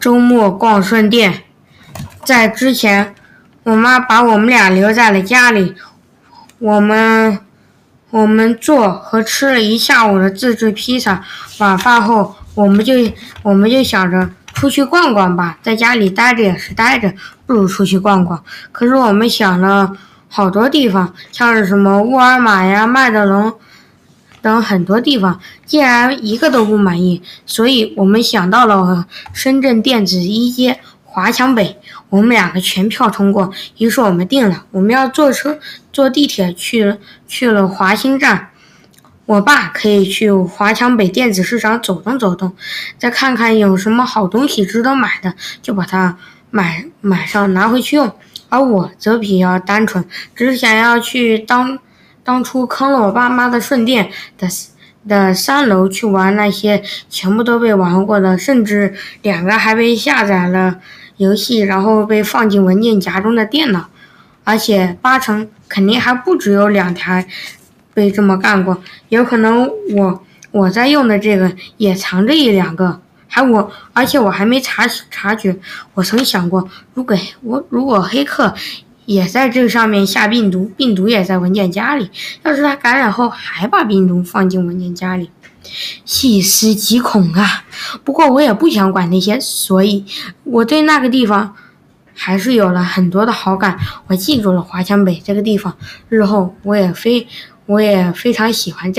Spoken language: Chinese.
周末逛顺店。在之前，我妈把我们俩留在了家里，我们我们做和吃了一下午的自制披萨。晚饭后，我们就我们就想着出去逛逛吧，在家里待着也是待着，不如出去逛逛。可是我们想了好多地方，像是什么沃尔玛呀、麦德龙。等很多地方，竟然一个都不满意，所以我们想到了深圳电子一街华强北，我们两个全票通过，于是我们定了，我们要坐车坐地铁去去了华兴站，我爸可以去华强北电子市场走动走动，再看看有什么好东西值得买的，就把它买买上拿回去用，而我则比较单纯，只想要去当。当初坑了我爸妈的顺电的的三楼去玩那些全部都被玩过的，甚至两个还被下载了游戏，然后被放进文件夹中的电脑，而且八成肯定还不只有两台被这么干过，有可能我我在用的这个也藏着一两个，还我而且我还没察察觉，我曾想过，如果我如果黑客。也在这上面下病毒，病毒也在文件夹里。要是他感染后还把病毒放进文件夹里，细思极恐啊！不过我也不想管那些，所以我对那个地方还是有了很多的好感。我记住了华强北这个地方，日后我也非我也非常喜欢这。